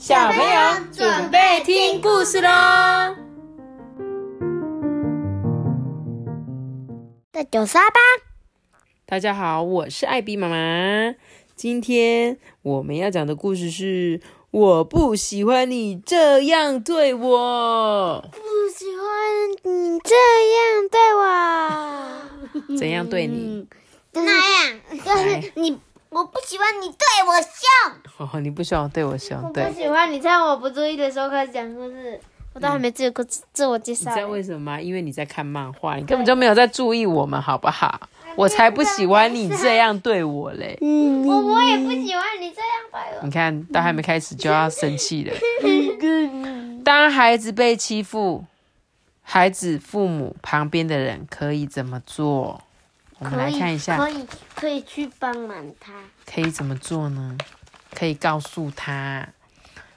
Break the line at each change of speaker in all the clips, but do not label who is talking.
小朋友准备听故事喽！
在九沙吧。
大家好，我是艾比妈妈。今天我们要讲的故事是：我不喜欢你这样对我。
不喜欢你这样对
我。怎样对你？
那样，就是你。我不喜欢你对我凶。
哦，你不喜欢对我凶。我不
喜欢你趁我不注意的时候开始讲故事。我都还没自自自我介绍。
你知道为什么吗？因为你在看漫画，你根本就没有在注意我们，好不好？我才不喜欢你这样对我嘞。
嗯，我我也不喜欢你这样对我。
你看，都还没开始就要生气了。当孩子被欺负，孩子父母旁边的人可以怎么做？我们来看一下，
可以可以去帮忙他。
可以怎么做呢？可以告诉他，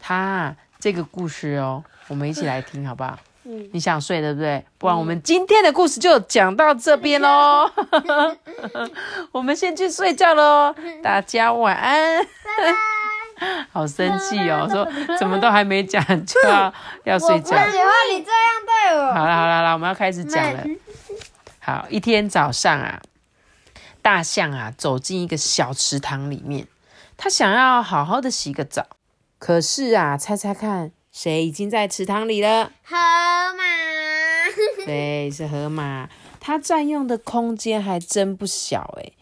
他这个故事哦，我们一起来听好不好？嗯。你想睡对不对？不然我们今天的故事就讲到这边喽。我们先去睡觉喽，大家晚安。好生气哦，说怎么都还没讲就要 要睡觉。
我不喜欢你这样对我。
好了好了了，我们要开始讲了。好，一天早上啊，大象啊走进一个小池塘里面，他想要好好的洗个澡。可是啊，猜猜看，谁已经在池塘里了？
河马。
对，是河马。它占用的空间还真不小哎。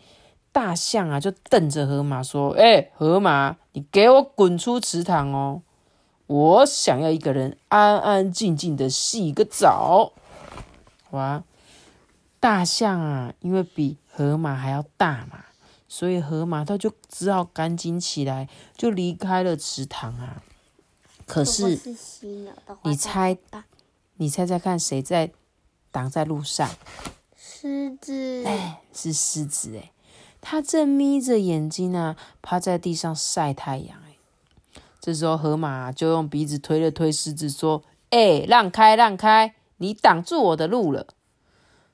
大象啊，就瞪着河马说：“哎，河马，你给我滚出池塘哦！我想要一个人安安静静的洗个澡。”哇！大象啊，因为比河马还要大嘛，所以河马它就只好赶紧起来，就离开了池塘啊。可是，你猜，你猜猜看，谁在挡在路上？
狮子。
哎，是狮子哎，它正眯着眼睛啊，趴在地上晒太阳哎。这时候，河马就用鼻子推了推狮子，说：“哎，让开，让开，你挡住我的路了。”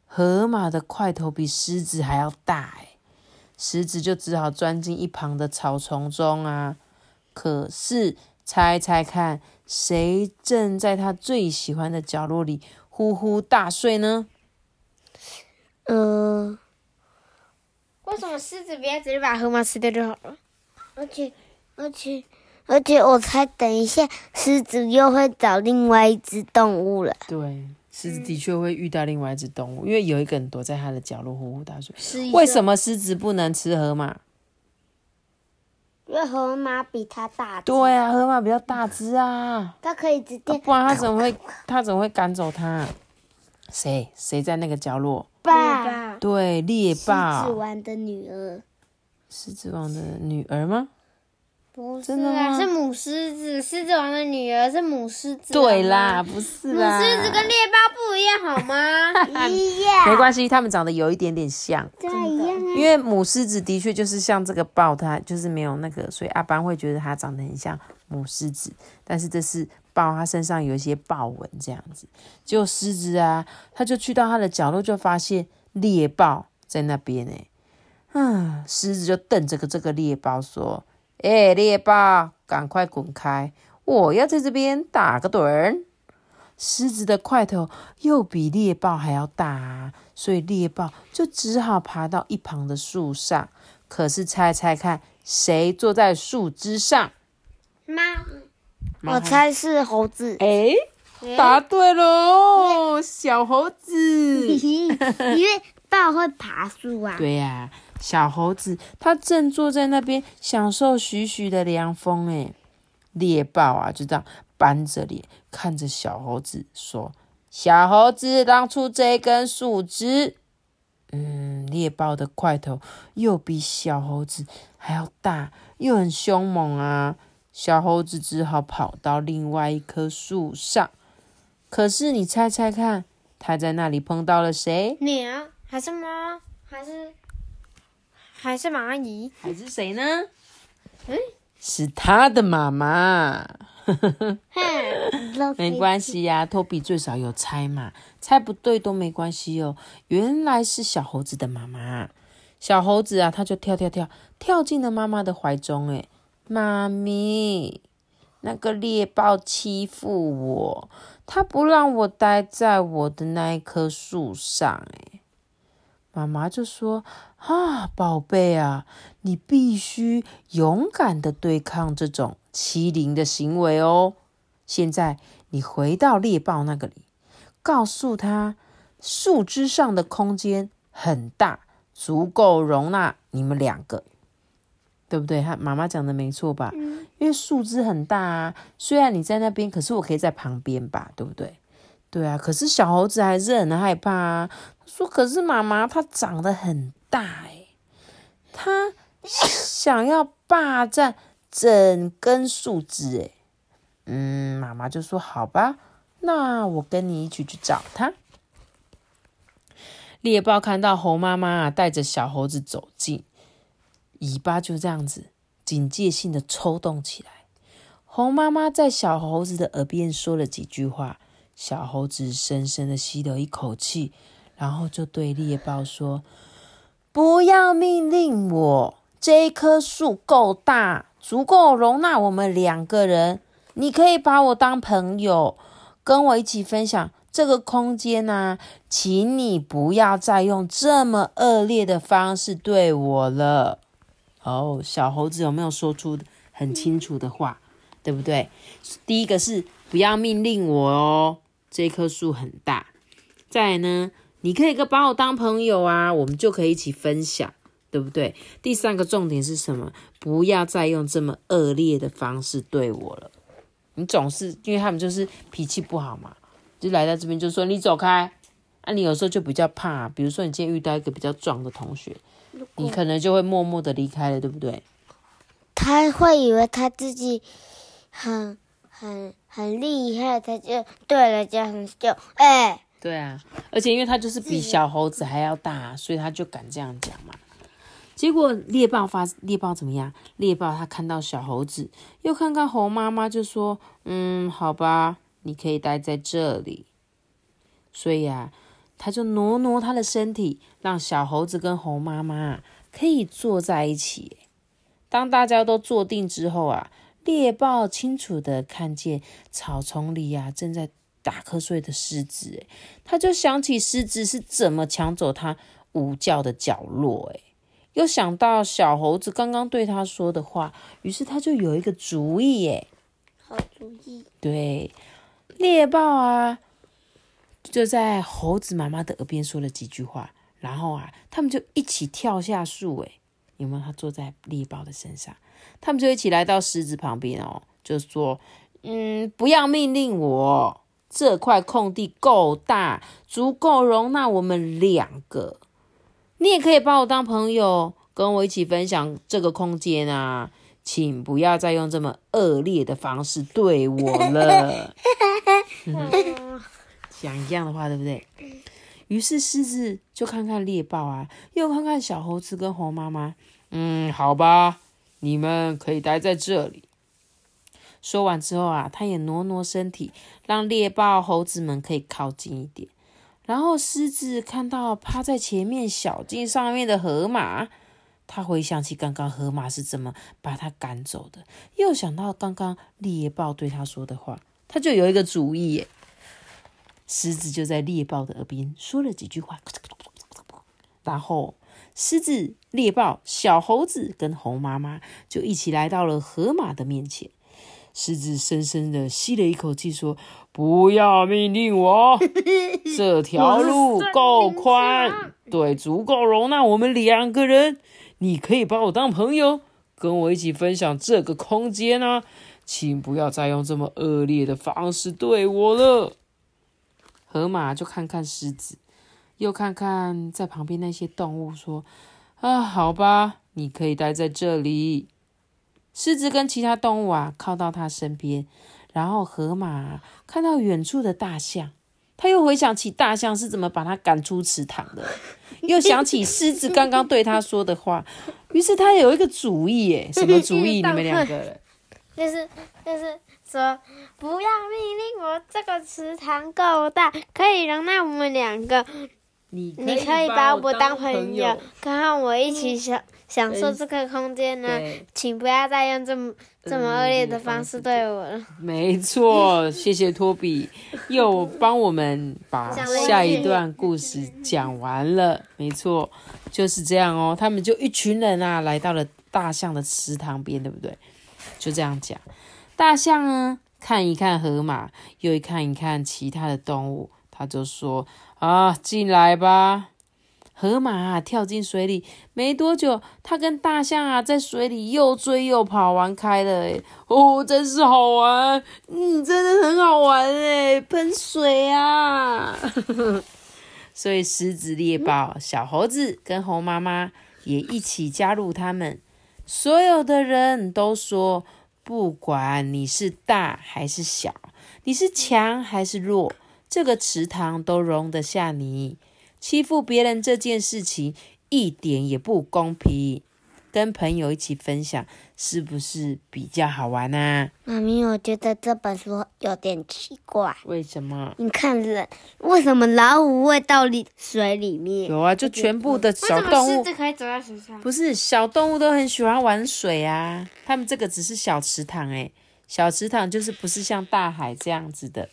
河马的块头比狮子还要大哎，狮子就只好钻进一旁的草丛中啊。可是猜猜看，谁正在他最喜欢的角落里呼呼大睡呢？
呃，为什么狮子不要直接把河马吃掉就好了？而且，而且，而且，我猜等一下狮子又会找另外一只动物了。
对。狮子的确会遇到另外一只动物，因为有一个人躲在它的角落呼呼大睡。为什么狮子不能吃河马？
因为河马比它大。
对啊，河马比较大只啊。
它可以直接。
不然它怎么会？它怎么会赶走它？谁？谁在那个角落？
霸。
对，猎豹。
狮子王的女儿。
狮子王的女儿吗？
不是啊，是母狮子，狮子王的女儿是母狮子。
对啦，不是
啦。母狮子跟猎豹不一样，好吗？一样。
没关系，它们长得有一点点像。
真的。
因为母狮子的确就是像这个豹，它就是没有那个，所以阿班会觉得它长得很像母狮子。但是这是豹，它身上有一些豹纹这样子。结果狮子啊，它就去到它的角落，就发现猎豹在那边呢。嗯，狮子就瞪着个这个猎豹说。哎，猎豹，赶快滚开！我要在这边打个盹。狮子的块头又比猎豹还要大，所以猎豹就只好爬到一旁的树上。可是猜猜看，谁坐在树枝上？
猫。我猜是猴子。
哎，答对喽，小猴子。
因为豹会爬树啊。
对呀。小猴子，它正坐在那边享受徐徐的凉风。哎，猎豹啊，就这样板着脸看着小猴子说：“小猴子，让出这根树枝。”嗯，猎豹的块头又比小猴子还要大，又很凶猛啊。小猴子只好跑到另外一棵树上。可是你猜猜看，它在那里碰到了谁？
鸟还是猫还是？还是蚂蚁？
还是谁呢？嗯，是他的妈妈。没关系呀，托比最少有猜嘛，猜不对都没关系哦。原来是小猴子的妈妈。小猴子啊，他就跳跳跳跳进了妈妈的怀中。哎，妈咪，那个猎豹欺负我，他不让我待在我的那一棵树上。哎，妈妈就说：“啊，宝贝啊，你必须勇敢的对抗这种欺凌的行为哦。现在你回到猎豹那个里，告诉他，树枝上的空间很大，足够容纳你们两个。”对不对？他妈妈讲的没错吧？嗯。因为树枝很大啊，虽然你在那边，可是我可以在旁边吧？对不对？对啊。可是小猴子还是很害怕啊。说：“可是妈妈，它长得很大哎，它想要霸占整根树枝哎。”嗯，妈妈就说：“好吧，那我跟你一起去找它。”猎豹看到猴妈妈带着小猴子走近。尾巴就这样子警戒性的抽动起来。猴妈妈在小猴子的耳边说了几句话，小猴子深深的吸了一口气，然后就对猎豹说：“不要命令我，这一棵树够大，足够容纳我们两个人。你可以把我当朋友，跟我一起分享这个空间啊，请你不要再用这么恶劣的方式对我了。”哦，小猴子有没有说出很清楚的话，对不对？第一个是不要命令我哦，这棵树很大。再来呢，你可以跟把我当朋友啊，我们就可以一起分享，对不对？第三个重点是什么？不要再用这么恶劣的方式对我了。你总是因为他们就是脾气不好嘛，就来到这边就说你走开。啊，你有时候就比较怕，比如说你今天遇到一个比较壮的同学。你可能就会默默的离开了，对不对？
他会以为他自己很很很厉害，他就对人家很凶哎。
对啊，而且因为它就是比小猴子还要大，所以他就敢这样讲嘛。结果猎豹发猎豹怎么样？猎豹他看到小猴子，又看看猴妈妈，就说：“嗯，好吧，你可以待在这里。”所以啊。他就挪挪他的身体，让小猴子跟猴妈妈可以坐在一起。当大家都坐定之后啊，猎豹清楚的看见草丛里呀正在打瞌睡的狮子，他就想起狮子是怎么抢走他午觉的角落，哎，又想到小猴子刚刚对他说的话，于是他就有一个主意，哎，
好主意，
对，猎豹啊。就在猴子妈妈的耳边说了几句话，然后啊，他们就一起跳下树。诶，有没有？他坐在猎豹的身上，他们就一起来到狮子旁边哦，就说：“嗯，不要命令我，这块空地够大，足够容纳我们两个。你也可以把我当朋友，跟我一起分享这个空间啊，请不要再用这么恶劣的方式对我了。”讲一样的话，对不对？于是狮子就看看猎豹啊，又看看小猴子跟猴妈妈。嗯，好吧，你们可以待在这里。说完之后啊，他也挪挪身体，让猎豹、猴子们可以靠近一点。然后狮子看到趴在前面小径上面的河马，他回想起刚刚河马是怎么把他赶走的，又想到刚刚猎豹对他说的话，他就有一个主意耶。狮子就在猎豹的耳边说了几句话，然后狮子、猎豹、小猴子跟猴妈妈就一起来到了河马的面前。狮子深深的吸了一口气，说：“不要命令我，这 条路够宽，对，足够容纳我们两个人。你可以把我当朋友，跟我一起分享这个空间啊，请不要再用这么恶劣的方式对我了。”河马就看看狮子，又看看在旁边那些动物，说：“啊，好吧，你可以待在这里。”狮子跟其他动物啊靠到他身边，然后河马看到远处的大象，他又回想起大象是怎么把他赶出池塘的，又想起狮子刚刚对他说的话，于是他有一个主意，耶，什么主意？你们两个人？
就是就是。说不要命令我，这个池塘够大，可以容纳我们两个。
你
你可以把我当朋友，跟我一起享享受这个空间呢，
对，
请不要再用这么这么恶劣的方式对我了。
没错，谢谢托比 又帮我们把下一段故事讲完了。没错，就是这样哦。他们就一群人啊，来到了大象的池塘边，对不对？就这样讲。大象呢，看一看河马，又一看一看其他的动物，他就说：“啊，进来吧。”河马跳进水里，没多久，它跟大象啊在水里又追又跑，玩开了哦，真是好玩，嗯，真的很好玩诶喷水啊！所以狮子、猎豹、小猴子跟猴妈妈也一起加入他们。所有的人都说，不管你是大还是小，你是强还是弱，这个池塘都容得下你。欺负别人这件事情一点也不公平，跟朋友一起分享是不是比较好玩啊？
妈咪，我觉得这本书有点奇怪。
为什么？
你看人，为什么老虎会到里水里面？
有啊，就全部的小动物，
可以走在水上？
不是小动物都很喜欢玩水啊。他们这个只是小池塘诶、小池塘就是不是像大海这样子的，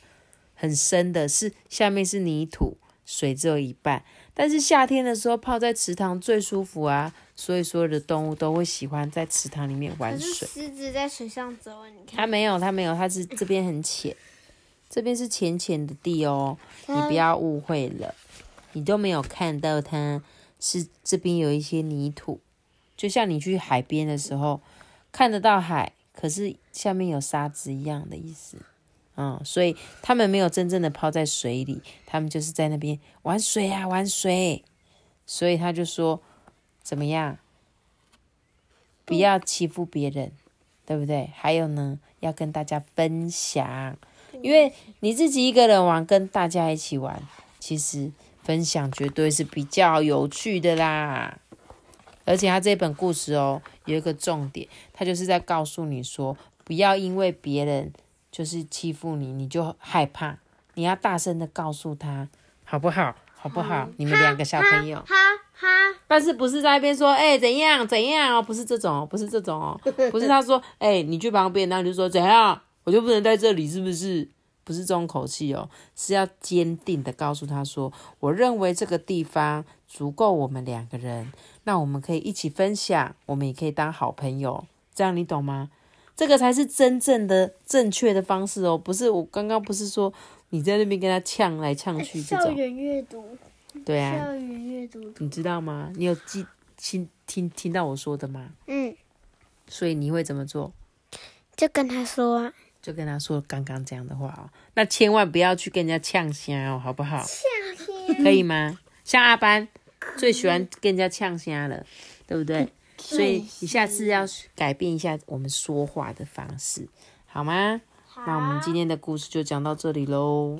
很深的，是下面是泥土，水只有一半。但是夏天的时候泡在池塘最舒服啊，所以所有的动物都会喜欢在池塘里面玩水。
狮子在水上走，你看。
它没有，它没有，它是这边很浅，这边是浅浅的地哦，你不要误会了，你都没有看到它是这边有一些泥土，就像你去海边的时候看得到海，可是下面有沙子一样的意思。嗯，所以他们没有真正的泡在水里，他们就是在那边玩水啊，玩水。所以他就说，怎么样？不要欺负别人，对不对？还有呢，要跟大家分享，因为你自己一个人玩，跟大家一起玩，其实分享绝对是比较有趣的啦。而且他这本故事哦，有一个重点，他就是在告诉你说，不要因为别人就是欺负你，你就害怕，你要大声的告诉他，好不好？好不好？你们两个小朋友。
哈哈，
但是不是在那边说，哎、怎样怎样哦，不是这种哦，不是这种哦，不是他说，哎、你去旁边，然后你就说怎样，我就不能在这里，是不是？不是这种口气哦，是要坚定的告诉他说，我认为这个地方足够我们两个人，那我们可以一起分享，我们也可以当好朋友，这样你懂吗？这个才是真正的正确的方式哦，不是我刚刚不是说你在那边跟他呛来呛去这种，
园阅读，
对啊，
校园阅读，
你知道吗？你有记听听听到我说的吗？
嗯，
所以你会怎么做？
就跟他说啊，
就跟他说刚刚这样的话哦，那千万不要去跟人家呛虾哦，好不好？可以吗？像阿班最喜欢跟人家呛虾了，对不对？所以你下次要改变一下我们说话的方式，好吗？那我们今天的故事就讲到这里喽。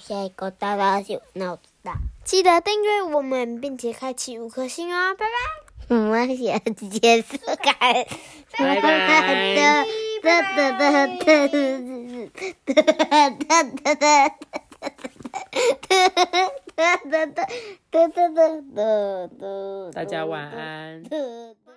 下一个大大的脑子大，记得订阅我们，并且开启五颗星哦，拜拜。我们下次结束开，
拜拜。
哒哒哒哒哒哒哒哒哒哒哒。
大家晚安。